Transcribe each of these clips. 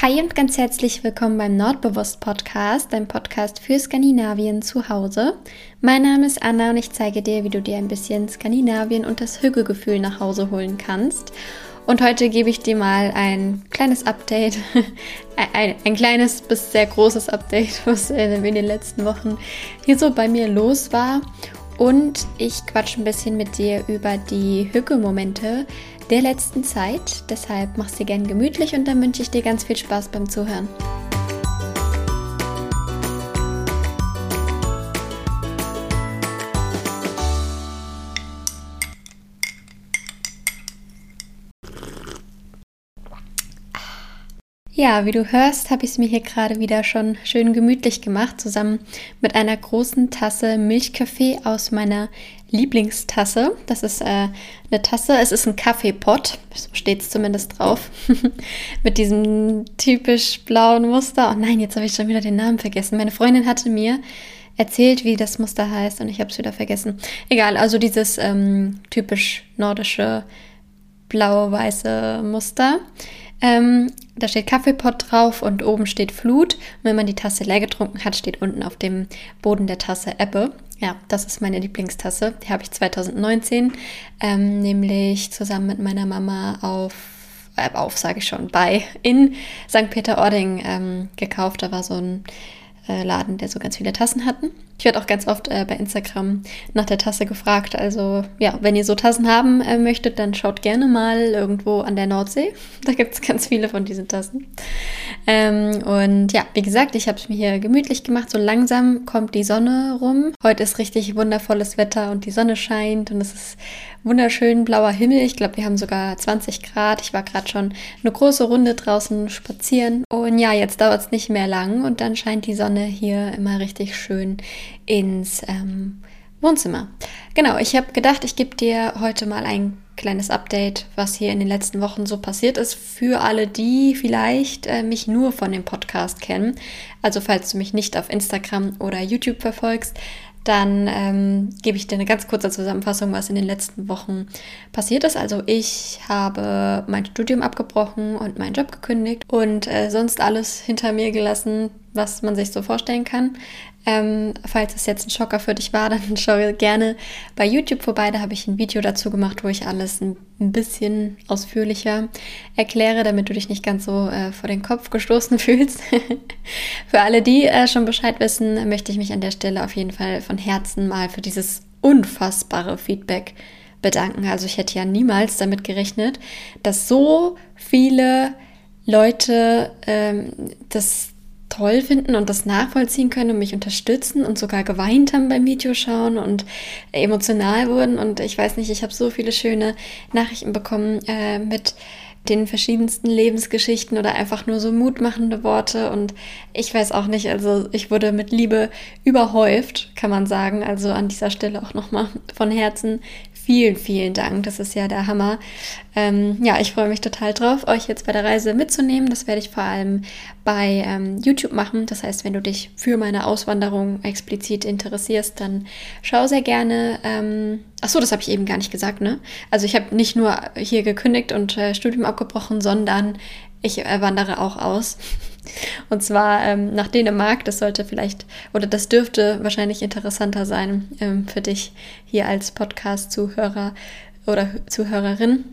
Hi und ganz herzlich willkommen beim Nordbewusst Podcast, dein Podcast für Skandinavien zu Hause. Mein Name ist Anna und ich zeige dir, wie du dir ein bisschen Skandinavien und das Hügelgefühl nach Hause holen kannst. Und heute gebe ich dir mal ein kleines Update, ein, ein, kleines bis sehr großes Update, was in den letzten Wochen hier so bei mir los war. Und ich quatsche ein bisschen mit dir über die Hügelmomente, der letzten Zeit. Deshalb mach's dir gern gemütlich und dann wünsche ich dir ganz viel Spaß beim Zuhören. Ja, wie du hörst, habe ich es mir hier gerade wieder schon schön gemütlich gemacht, zusammen mit einer großen Tasse Milchkaffee aus meiner Lieblingstasse. Das ist äh, eine Tasse, es ist ein Kaffeepot, so steht es zumindest drauf, mit diesem typisch blauen Muster. Oh nein, jetzt habe ich schon wieder den Namen vergessen. Meine Freundin hatte mir erzählt, wie das Muster heißt und ich habe es wieder vergessen. Egal, also dieses ähm, typisch nordische blau-weiße Muster. Ähm, da steht Kaffeepot drauf und oben steht Flut. Und wenn man die Tasse leer getrunken hat, steht unten auf dem Boden der Tasse Ebbe. Ja, das ist meine Lieblingstasse. Die habe ich 2019, ähm, nämlich zusammen mit meiner Mama auf, äh, auf sage ich schon, bei in St. Peter-Ording ähm, gekauft. Da war so ein äh, Laden, der so ganz viele Tassen hatten. Ich werde auch ganz oft äh, bei Instagram nach der Tasse gefragt. Also ja, wenn ihr so Tassen haben äh, möchtet, dann schaut gerne mal irgendwo an der Nordsee. Da gibt es ganz viele von diesen Tassen. Ähm, und ja, wie gesagt, ich habe es mir hier gemütlich gemacht. So langsam kommt die Sonne rum. Heute ist richtig wundervolles Wetter und die Sonne scheint und es ist wunderschön blauer Himmel. Ich glaube, wir haben sogar 20 Grad. Ich war gerade schon eine große Runde draußen spazieren. Und ja, jetzt dauert es nicht mehr lang und dann scheint die Sonne hier immer richtig schön ins ähm, Wohnzimmer. Genau, ich habe gedacht, ich gebe dir heute mal ein kleines Update, was hier in den letzten Wochen so passiert ist, für alle, die vielleicht äh, mich nur von dem Podcast kennen. Also falls du mich nicht auf Instagram oder YouTube verfolgst, dann ähm, gebe ich dir eine ganz kurze Zusammenfassung, was in den letzten Wochen passiert ist. Also ich habe mein Studium abgebrochen und meinen Job gekündigt und äh, sonst alles hinter mir gelassen, was man sich so vorstellen kann. Ähm, falls es jetzt ein Schocker für dich war, dann schau gerne bei YouTube vorbei. Da habe ich ein Video dazu gemacht, wo ich alles ein, bisschen ausführlicher erkläre, damit du dich nicht ganz so äh, vor den Kopf gestoßen fühlst. für alle, die äh, schon Bescheid wissen, möchte ich mich an der Stelle auf jeden Fall von Herzen mal für dieses unfassbare Feedback bedanken. Also ich hätte ja niemals damit gerechnet, dass so viele Leute ähm, das toll finden und das nachvollziehen können und mich unterstützen und sogar geweint haben beim Videoschauen und emotional wurden. Und ich weiß nicht, ich habe so viele schöne Nachrichten bekommen äh, mit den verschiedensten Lebensgeschichten oder einfach nur so mutmachende Worte. Und ich weiß auch nicht, also ich wurde mit Liebe überhäuft, kann man sagen. Also an dieser Stelle auch nochmal von Herzen vielen, vielen Dank. Das ist ja der Hammer. Ähm, ja, ich freue mich total drauf, euch jetzt bei der Reise mitzunehmen. Das werde ich vor allem bei ähm, YouTube machen. Das heißt, wenn du dich für meine Auswanderung explizit interessierst, dann schau sehr gerne. Ähm, ach das habe ich eben gar nicht gesagt, ne? Also ich habe nicht nur hier gekündigt und äh, Studium abgebrochen, sondern ich äh, wandere auch aus. Und zwar ähm, nach Dänemark. Das sollte vielleicht oder das dürfte wahrscheinlich interessanter sein ähm, für dich hier als Podcast-Zuhörer oder Zuhörerin.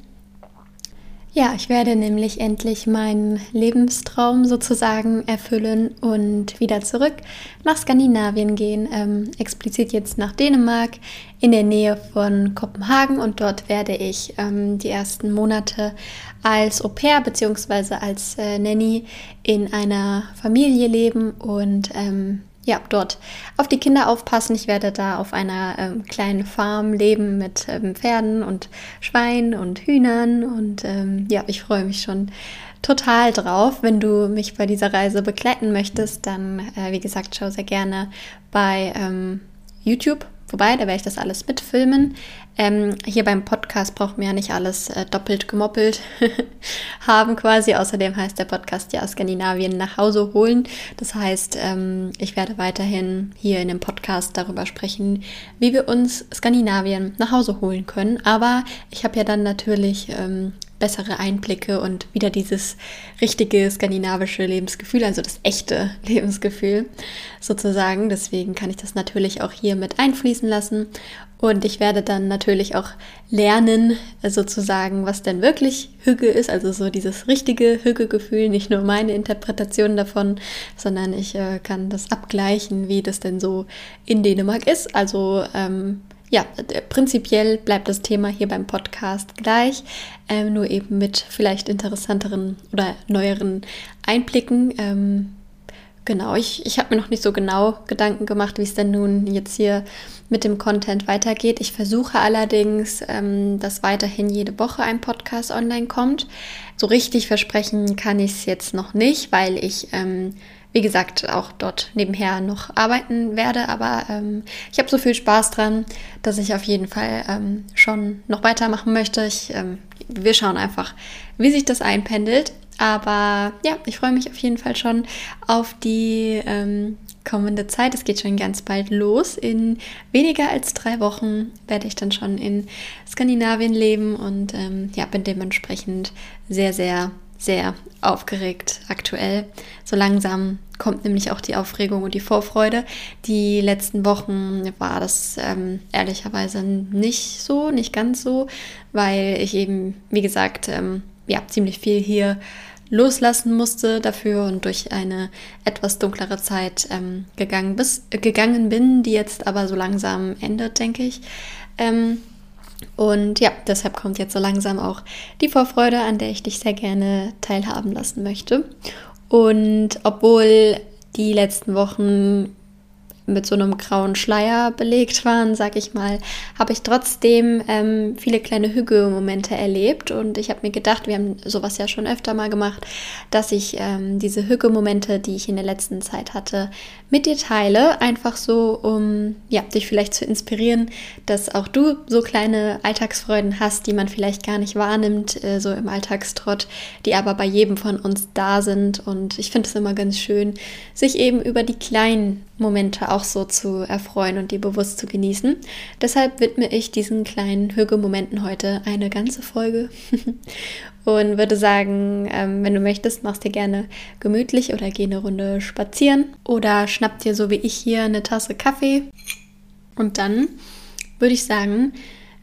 Ja, ich werde nämlich endlich meinen Lebenstraum sozusagen erfüllen und wieder zurück nach Skandinavien gehen, ähm, explizit jetzt nach Dänemark in der Nähe von Kopenhagen und dort werde ich ähm, die ersten Monate als Au pair bzw. als äh, Nanny in einer Familie leben und ähm, ja, dort auf die Kinder aufpassen. Ich werde da auf einer ähm, kleinen Farm leben mit ähm, Pferden und Schweinen und Hühnern. Und ähm, ja, ich freue mich schon total drauf. Wenn du mich bei dieser Reise begleiten möchtest, dann, äh, wie gesagt, schau sehr gerne bei ähm, YouTube vorbei, da werde ich das alles mitfilmen. Ähm, hier beim Podcast braucht man ja nicht alles äh, doppelt gemoppelt haben quasi. Außerdem heißt der Podcast ja Skandinavien nach Hause holen. Das heißt, ähm, ich werde weiterhin hier in dem Podcast darüber sprechen, wie wir uns Skandinavien nach Hause holen können. Aber ich habe ja dann natürlich ähm, bessere Einblicke und wieder dieses richtige skandinavische Lebensgefühl, also das echte Lebensgefühl sozusagen. Deswegen kann ich das natürlich auch hier mit einfließen lassen. Und ich werde dann natürlich auch lernen, sozusagen, was denn wirklich Hüge ist, also so dieses richtige Hüge-Gefühl, nicht nur meine Interpretation davon, sondern ich äh, kann das abgleichen, wie das denn so in Dänemark ist. Also ähm, ja, prinzipiell bleibt das Thema hier beim Podcast gleich, ähm, nur eben mit vielleicht interessanteren oder neueren Einblicken. Ähm, genau, ich, ich habe mir noch nicht so genau Gedanken gemacht, wie es denn nun jetzt hier mit dem Content weitergeht. Ich versuche allerdings, ähm, dass weiterhin jede Woche ein Podcast online kommt. So richtig versprechen kann ich es jetzt noch nicht, weil ich ähm, wie gesagt, auch dort nebenher noch arbeiten werde. Aber ähm, ich habe so viel Spaß dran, dass ich auf jeden Fall ähm, schon noch weitermachen möchte. Ich, ähm, wir schauen einfach, wie sich das einpendelt. Aber ja, ich freue mich auf jeden Fall schon auf die ähm, kommende Zeit. Es geht schon ganz bald los. In weniger als drei Wochen werde ich dann schon in Skandinavien leben und ähm, ja, bin dementsprechend sehr, sehr sehr aufgeregt aktuell. So langsam kommt nämlich auch die Aufregung und die Vorfreude. Die letzten Wochen war das ähm, ehrlicherweise nicht so, nicht ganz so, weil ich eben, wie gesagt, ähm, ja, ziemlich viel hier loslassen musste dafür und durch eine etwas dunklere Zeit ähm, gegangen, bis, äh, gegangen bin, die jetzt aber so langsam endet, denke ich. Ähm, und ja, deshalb kommt jetzt so langsam auch die Vorfreude, an der ich dich sehr gerne teilhaben lassen möchte. Und obwohl die letzten Wochen mit so einem grauen Schleier belegt waren, sag ich mal, habe ich trotzdem ähm, viele kleine Hügge-Momente erlebt. Und ich habe mir gedacht, wir haben sowas ja schon öfter mal gemacht, dass ich ähm, diese Hügge-Momente, die ich in der letzten Zeit hatte, mit dir teile, einfach so, um ja, dich vielleicht zu inspirieren, dass auch du so kleine Alltagsfreuden hast, die man vielleicht gar nicht wahrnimmt, äh, so im Alltagstrott, die aber bei jedem von uns da sind. Und ich finde es immer ganz schön, sich eben über die kleinen Momente auch so zu erfreuen und die bewusst zu genießen. Deshalb widme ich diesen kleinen Hüge-Momenten heute eine ganze Folge und würde sagen, ähm, wenn du möchtest, machst dir gerne gemütlich oder geh eine Runde spazieren oder schnapp dir so wie ich hier eine Tasse Kaffee und dann würde ich sagen,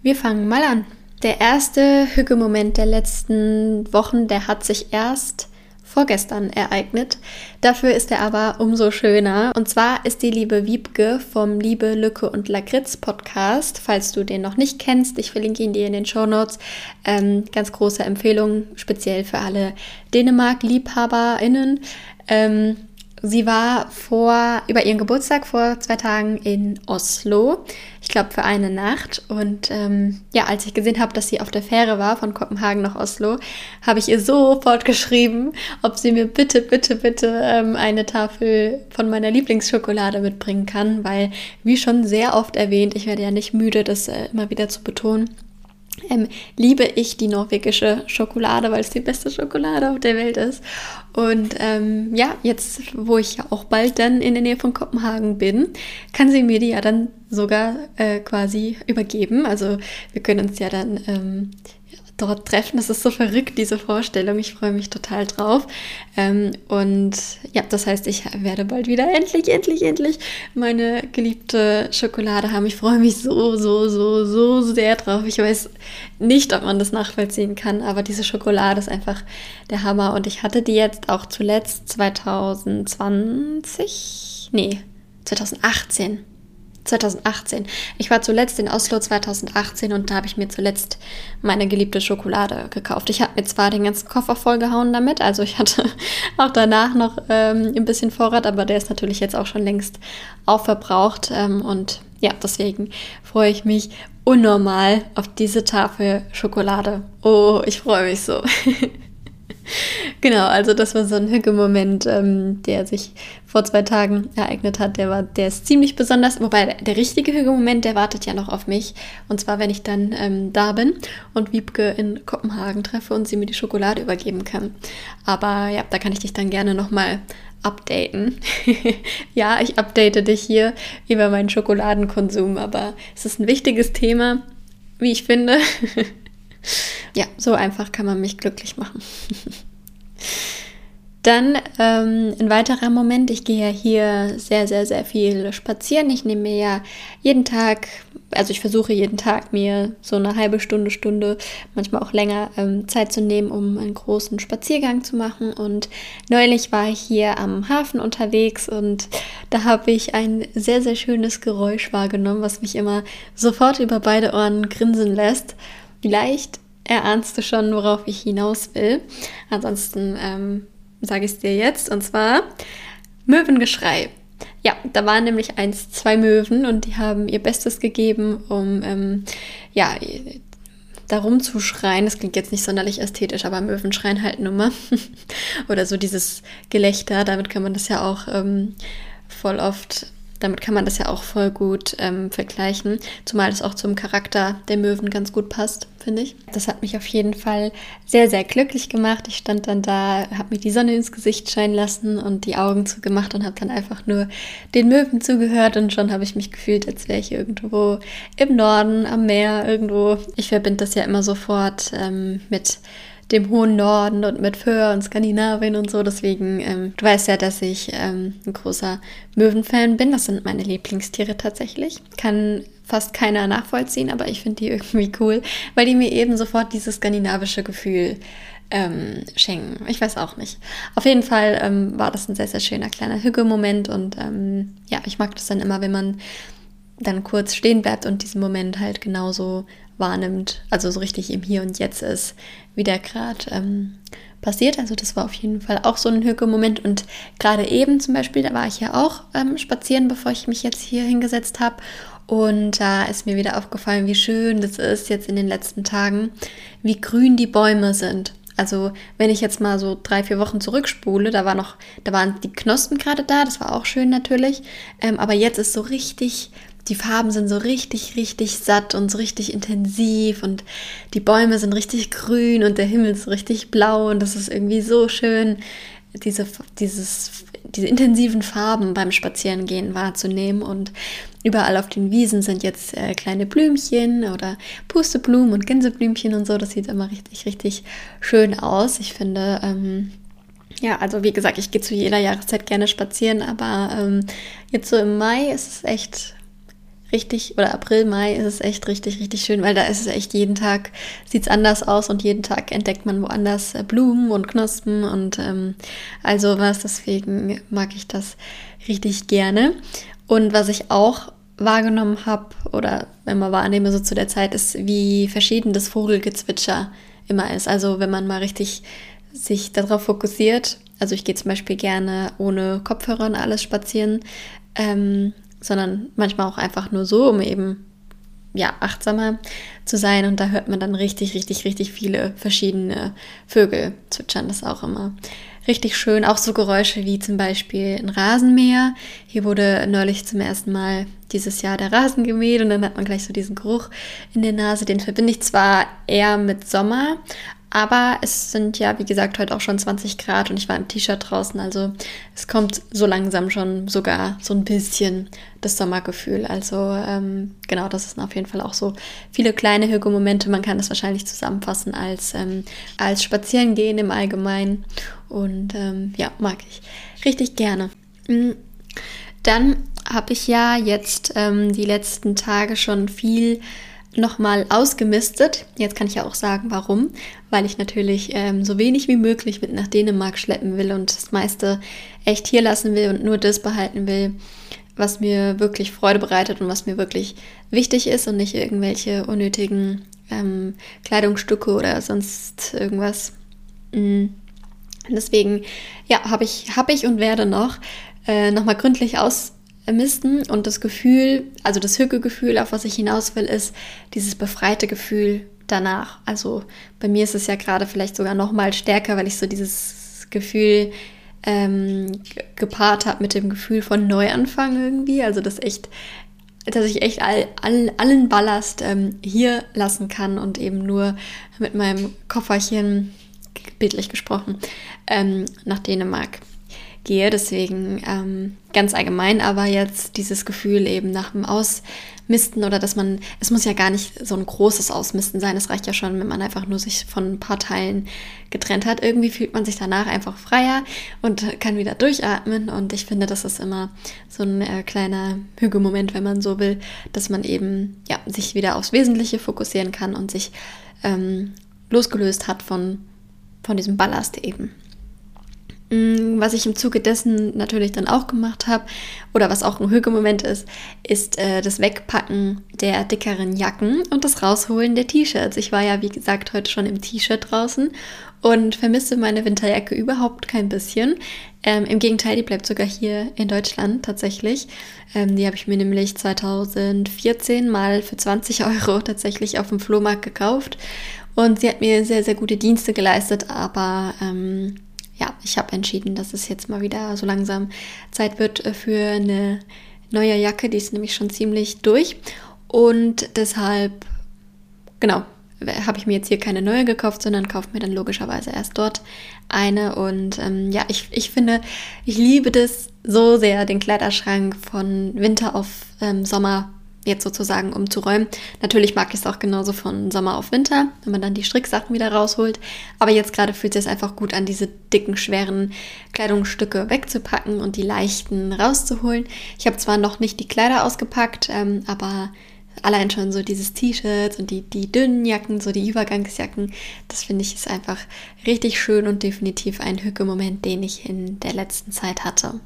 wir fangen mal an. Der erste Hüge-Moment der letzten Wochen, der hat sich erst vorgestern ereignet. Dafür ist er aber umso schöner. Und zwar ist die liebe Wiebke vom Liebe, Lücke und Lakritz Podcast. Falls du den noch nicht kennst, ich verlinke ihn dir in den Show Notes. Ähm, ganz große Empfehlung, speziell für alle Dänemark-LiebhaberInnen. Ähm, Sie war vor, über ihren Geburtstag vor zwei Tagen in Oslo, glaube für eine Nacht. Und ähm, ja, als ich gesehen habe, dass sie auf der Fähre war von Kopenhagen nach Oslo, habe ich ihr sofort geschrieben, ob sie mir bitte, bitte, bitte ähm, eine Tafel von meiner Lieblingsschokolade mitbringen kann, weil, wie schon sehr oft erwähnt, ich werde ja nicht müde, das äh, immer wieder zu betonen ähm, liebe ich die norwegische Schokolade, weil es die beste Schokolade auf der Welt ist. Und ähm, ja, jetzt, wo ich ja auch bald dann in der Nähe von Kopenhagen bin, kann sie mir die ja dann sogar äh, quasi übergeben. Also wir können uns ja dann ähm, dort treffen. Das ist so verrückt, diese Vorstellung. Ich freue mich total drauf. Ähm, und ja, das heißt, ich werde bald wieder endlich, endlich, endlich meine geliebte Schokolade haben. Ich freue mich so, so, so, so sehr drauf. Ich weiß nicht, ob man das nachvollziehen kann, aber diese Schokolade ist einfach der Hammer. Und ich hatte die jetzt auch zuletzt 2020, nee, 2018 2018. Ich war zuletzt in Oslo 2018 und da habe ich mir zuletzt meine geliebte Schokolade gekauft. Ich habe mir zwar den ganzen Koffer vollgehauen damit, also ich hatte auch danach noch ähm, ein bisschen Vorrat, aber der ist natürlich jetzt auch schon längst aufverbraucht. Ähm, und ja, deswegen freue ich mich unnormal auf diese Tafel Schokolade. Oh, ich freue mich so. genau, also das war so ein Hüge-Moment, ähm, der sich vor zwei Tagen ereignet hat. Der war, der ist ziemlich besonders, wobei der, der richtige Hüge-Moment, der wartet ja noch auf mich. Und zwar, wenn ich dann ähm, da bin und Wiebke in Kopenhagen treffe und sie mir die Schokolade übergeben kann. Aber ja, da kann ich dich dann gerne nochmal updaten. ja, ich update dich hier über meinen Schokoladenkonsum, aber es ist ein wichtiges Thema, wie ich finde. ja, so einfach kann man mich glücklich machen. Dann ähm, ein weiterer Moment, ich gehe ja hier sehr, sehr, sehr viel spazieren. Ich nehme mir ja jeden Tag, also ich versuche jeden Tag mir so eine halbe Stunde, Stunde, manchmal auch länger ähm, Zeit zu nehmen, um einen großen Spaziergang zu machen. Und neulich war ich hier am Hafen unterwegs und da habe ich ein sehr, sehr schönes Geräusch wahrgenommen, was mich immer sofort über beide Ohren grinsen lässt. Vielleicht erahnst du schon, worauf ich hinaus will. Ansonsten ähm, sage ich es dir jetzt, und zwar Möwengeschrei. Ja, da waren nämlich eins, zwei Möwen und die haben ihr Bestes gegeben, um ähm, ja, darum zu schreien. Das klingt jetzt nicht sonderlich ästhetisch, aber Möwen schreien halt nur mal. Oder so dieses Gelächter, damit kann man das ja auch ähm, voll oft damit kann man das ja auch voll gut ähm, vergleichen, zumal das auch zum Charakter der Möwen ganz gut passt, finde ich. Das hat mich auf jeden Fall sehr, sehr glücklich gemacht. Ich stand dann da, habe mir die Sonne ins Gesicht scheinen lassen und die Augen zugemacht und habe dann einfach nur den Möwen zugehört und schon habe ich mich gefühlt, als wäre ich irgendwo im Norden, am Meer, irgendwo. Ich verbinde das ja immer sofort ähm, mit dem hohen Norden und mit Föhr und Skandinavien und so. Deswegen, ähm, du weißt ja, dass ich ähm, ein großer Möwenfan bin. Das sind meine Lieblingstiere tatsächlich. Kann fast keiner nachvollziehen, aber ich finde die irgendwie cool, weil die mir eben sofort dieses skandinavische Gefühl ähm, schenken. Ich weiß auch nicht. Auf jeden Fall ähm, war das ein sehr, sehr schöner kleiner Hügge-Moment und ähm, ja, ich mag das dann immer, wenn man dann kurz stehen bleibt und diesen Moment halt genauso wahrnimmt, also so richtig im Hier und Jetzt ist, wie der gerade ähm, passiert. Also das war auf jeden Fall auch so ein Hücke-Moment. Und gerade eben zum Beispiel, da war ich ja auch ähm, spazieren, bevor ich mich jetzt hier hingesetzt habe. Und da ist mir wieder aufgefallen, wie schön das ist jetzt in den letzten Tagen, wie grün die Bäume sind. Also wenn ich jetzt mal so drei, vier Wochen zurückspule, da war noch, da waren die Knospen gerade da, das war auch schön natürlich. Ähm, aber jetzt ist so richtig die Farben sind so richtig, richtig satt und so richtig intensiv und die Bäume sind richtig grün und der Himmel ist richtig blau und das ist irgendwie so schön, diese, dieses, diese intensiven Farben beim Spazierengehen wahrzunehmen und überall auf den Wiesen sind jetzt äh, kleine Blümchen oder Pusteblumen und Gänseblümchen und so, das sieht immer richtig, richtig schön aus. Ich finde, ähm, ja, also wie gesagt, ich gehe zu jeder Jahreszeit gerne spazieren, aber ähm, jetzt so im Mai ist es echt richtig, oder April, Mai ist es echt richtig, richtig schön, weil da ist es echt jeden Tag, sieht es anders aus und jeden Tag entdeckt man woanders äh, Blumen und Knospen und ähm, also was, deswegen mag ich das richtig gerne. Und was ich auch wahrgenommen habe oder immer wahrnehme so zu der Zeit, ist, wie verschieden das Vogelgezwitscher immer ist. Also wenn man mal richtig sich darauf fokussiert, also ich gehe zum Beispiel gerne ohne Kopfhörer und alles spazieren, ähm, sondern manchmal auch einfach nur so, um eben ja, achtsamer zu sein. Und da hört man dann richtig, richtig, richtig viele verschiedene Vögel zwitschern. Das auch immer richtig schön. Auch so Geräusche wie zum Beispiel ein Rasenmäher. Hier wurde neulich zum ersten Mal dieses Jahr der Rasen gemäht und dann hat man gleich so diesen Geruch in der Nase. Den verbinde ich zwar eher mit Sommer, aber es sind ja, wie gesagt, heute auch schon 20 Grad und ich war im T-Shirt draußen. Also es kommt so langsam schon sogar so ein bisschen das Sommergefühl. Also ähm, genau, das sind auf jeden Fall auch so viele kleine Hügelmomente. Man kann das wahrscheinlich zusammenfassen als, ähm, als Spazierengehen im Allgemeinen. Und ähm, ja, mag ich richtig gerne. Mhm. Dann habe ich ja jetzt ähm, die letzten Tage schon viel nochmal ausgemistet. Jetzt kann ich ja auch sagen, warum. Weil ich natürlich ähm, so wenig wie möglich mit nach Dänemark schleppen will und das meiste echt hier lassen will und nur das behalten will, was mir wirklich Freude bereitet und was mir wirklich wichtig ist und nicht irgendwelche unnötigen ähm, Kleidungsstücke oder sonst irgendwas. Mhm. Deswegen, ja, habe ich, habe ich und werde noch äh, nochmal gründlich aus Misten und das Gefühl, also das Hückegefühl, auf was ich hinaus will, ist dieses befreite Gefühl danach. Also bei mir ist es ja gerade vielleicht sogar noch mal stärker, weil ich so dieses Gefühl ähm, gepaart habe mit dem Gefühl von Neuanfang irgendwie. Also das echt, dass ich echt all, all, allen Ballast ähm, hier lassen kann und eben nur mit meinem Kofferchen, bildlich gesprochen, ähm, nach Dänemark gehe. Deswegen ähm, ganz allgemein, aber jetzt dieses Gefühl eben nach dem Ausmisten oder dass man, es muss ja gar nicht so ein großes Ausmisten sein. Es reicht ja schon, wenn man einfach nur sich von ein paar Teilen getrennt hat. Irgendwie fühlt man sich danach einfach freier und kann wieder durchatmen. Und ich finde, das ist immer so ein äh, kleiner Hügelmoment, wenn man so will, dass man eben ja, sich wieder aufs Wesentliche fokussieren kann und sich ähm, losgelöst hat von, von diesem Ballast eben. Mm, was ich im Zuge dessen natürlich dann auch gemacht habe, oder was auch ein Höhemoment ist, ist äh, das Wegpacken der dickeren Jacken und das Rausholen der T-Shirts. Ich war ja, wie gesagt, heute schon im T-Shirt draußen und vermisse meine Winterjacke überhaupt kein bisschen. Ähm, Im Gegenteil, die bleibt sogar hier in Deutschland tatsächlich. Ähm, die habe ich mir nämlich 2014 mal für 20 Euro tatsächlich auf dem Flohmarkt gekauft. Und sie hat mir sehr, sehr gute Dienste geleistet, aber ähm, ja, ich habe entschieden, dass es jetzt mal wieder so langsam Zeit wird äh, für eine neue Jacke. Die ist nämlich schon ziemlich durch. Und deshalb, genau, habe ich mir jetzt hier keine neue gekauft, sondern kaufe mir dann logischerweise erst dort eine. Und ähm, ja, ich, ich finde, ich liebe das so sehr, den Kleiderschrank von Winter auf ähm, Sommer jetzt sozusagen umzuräumen. Natürlich mag ich es auch genauso von Sommer auf Winter, wenn man dann die Stricksachen wieder rausholt. Aber jetzt gerade fühlt es sich einfach gut an, diese dicken, schweren Kleidungsstücke wegzupacken und die leichten rauszuholen. Ich habe zwar noch nicht die Kleider ausgepackt, ähm, aber allein schon so dieses T-Shirt und die, die dünnen Jacken, so die Übergangsjacken, das finde ich ist einfach richtig schön und definitiv ein Hücke-Moment, den ich in der letzten Zeit hatte.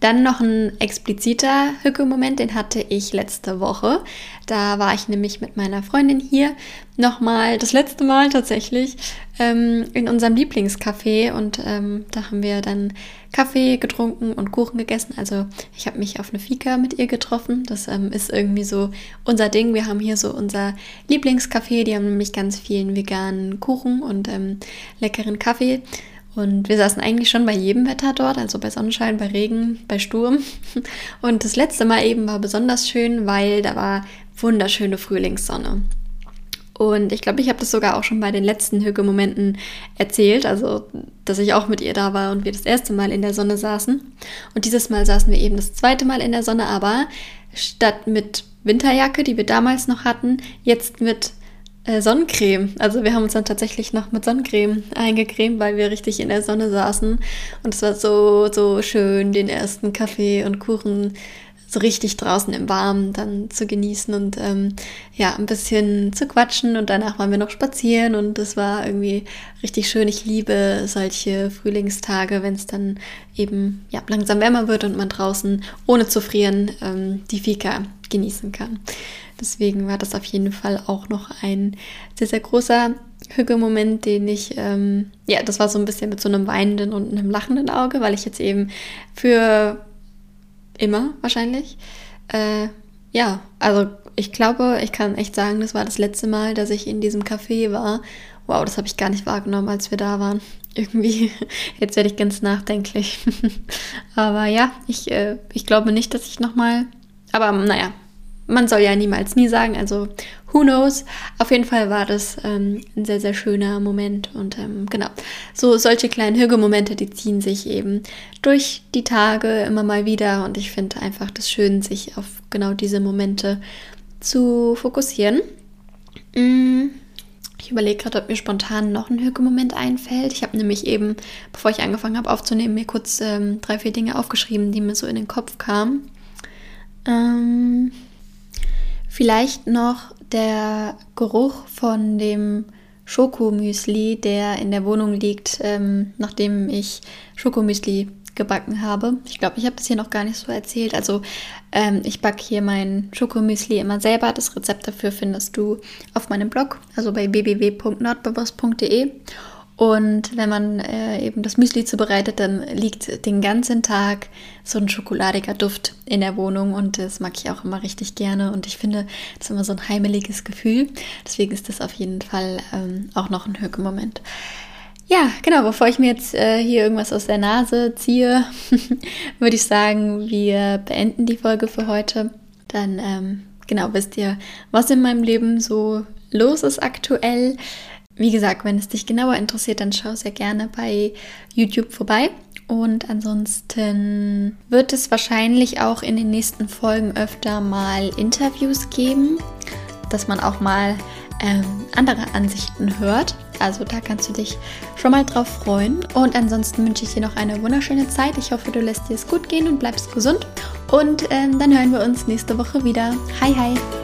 Dann noch ein expliziter Hücke-Moment, den hatte ich letzte Woche. Da war ich nämlich mit meiner Freundin hier nochmal, das letzte Mal tatsächlich, ähm, in unserem Lieblingscafé und ähm, da haben wir dann Kaffee getrunken und Kuchen gegessen. Also ich habe mich auf eine Fika mit ihr getroffen. Das ähm, ist irgendwie so unser Ding. Wir haben hier so unser Lieblingscafé. Die haben nämlich ganz vielen veganen Kuchen und ähm, leckeren Kaffee. Und wir saßen eigentlich schon bei jedem Wetter dort, also bei Sonnenschein, bei Regen, bei Sturm. Und das letzte Mal eben war besonders schön, weil da war wunderschöne Frühlingssonne. Und ich glaube, ich habe das sogar auch schon bei den letzten Hügelmomenten erzählt, also dass ich auch mit ihr da war und wir das erste Mal in der Sonne saßen. Und dieses Mal saßen wir eben das zweite Mal in der Sonne, aber statt mit Winterjacke, die wir damals noch hatten, jetzt mit äh, Sonnencreme. Also wir haben uns dann tatsächlich noch mit Sonnencreme eingecremt, weil wir richtig in der Sonne saßen. Und es war so, so schön, den ersten Kaffee und Kuchen so richtig draußen im Warmen dann zu genießen und ähm, ja, ein bisschen zu quatschen und danach waren wir noch spazieren und es war irgendwie richtig schön. Ich liebe solche Frühlingstage, wenn es dann eben ja, langsam wärmer wird und man draußen ohne zu frieren ähm, die Fika genießen kann. Deswegen war das auf jeden Fall auch noch ein sehr, sehr großer Hügelmoment, den ich, ähm, ja, das war so ein bisschen mit so einem weinenden und einem lachenden Auge, weil ich jetzt eben für immer wahrscheinlich, äh, ja, also ich glaube, ich kann echt sagen, das war das letzte Mal, dass ich in diesem Café war. Wow, das habe ich gar nicht wahrgenommen, als wir da waren. Irgendwie, jetzt werde ich ganz nachdenklich. aber ja, ich, äh, ich glaube nicht, dass ich nochmal, aber naja, man soll ja niemals nie sagen, also who knows. Auf jeden Fall war das ähm, ein sehr, sehr schöner Moment und ähm, genau, so solche kleinen Hügelmomente, die ziehen sich eben durch die Tage immer mal wieder und ich finde einfach das schön, sich auf genau diese Momente zu fokussieren. Mm, ich überlege gerade, ob mir spontan noch ein Hügelmoment einfällt. Ich habe nämlich eben, bevor ich angefangen habe aufzunehmen, mir kurz ähm, drei, vier Dinge aufgeschrieben, die mir so in den Kopf kamen. Ähm, Vielleicht noch der Geruch von dem Schokomüsli, der in der Wohnung liegt, ähm, nachdem ich Schokomüsli gebacken habe. Ich glaube, ich habe das hier noch gar nicht so erzählt. Also ähm, ich backe hier mein Schokomüsli immer selber. Das Rezept dafür findest du auf meinem Blog, also bei www.nordbewusst.de. Und wenn man äh, eben das Müsli zubereitet, dann liegt den ganzen Tag so ein schokoladiger Duft in der Wohnung und das mag ich auch immer richtig gerne und ich finde, das ist immer so ein heimeliges Gefühl. Deswegen ist das auf jeden Fall ähm, auch noch ein Höhemoment. Ja, genau, bevor ich mir jetzt äh, hier irgendwas aus der Nase ziehe, würde ich sagen, wir beenden die Folge für heute. Dann, ähm, genau, wisst ihr, was in meinem Leben so los ist aktuell. Wie gesagt, wenn es dich genauer interessiert, dann schau sehr gerne bei YouTube vorbei. Und ansonsten wird es wahrscheinlich auch in den nächsten Folgen öfter mal Interviews geben, dass man auch mal ähm, andere Ansichten hört. Also da kannst du dich schon mal drauf freuen. Und ansonsten wünsche ich dir noch eine wunderschöne Zeit. Ich hoffe, du lässt dir es gut gehen und bleibst gesund. Und ähm, dann hören wir uns nächste Woche wieder. Hi, hi!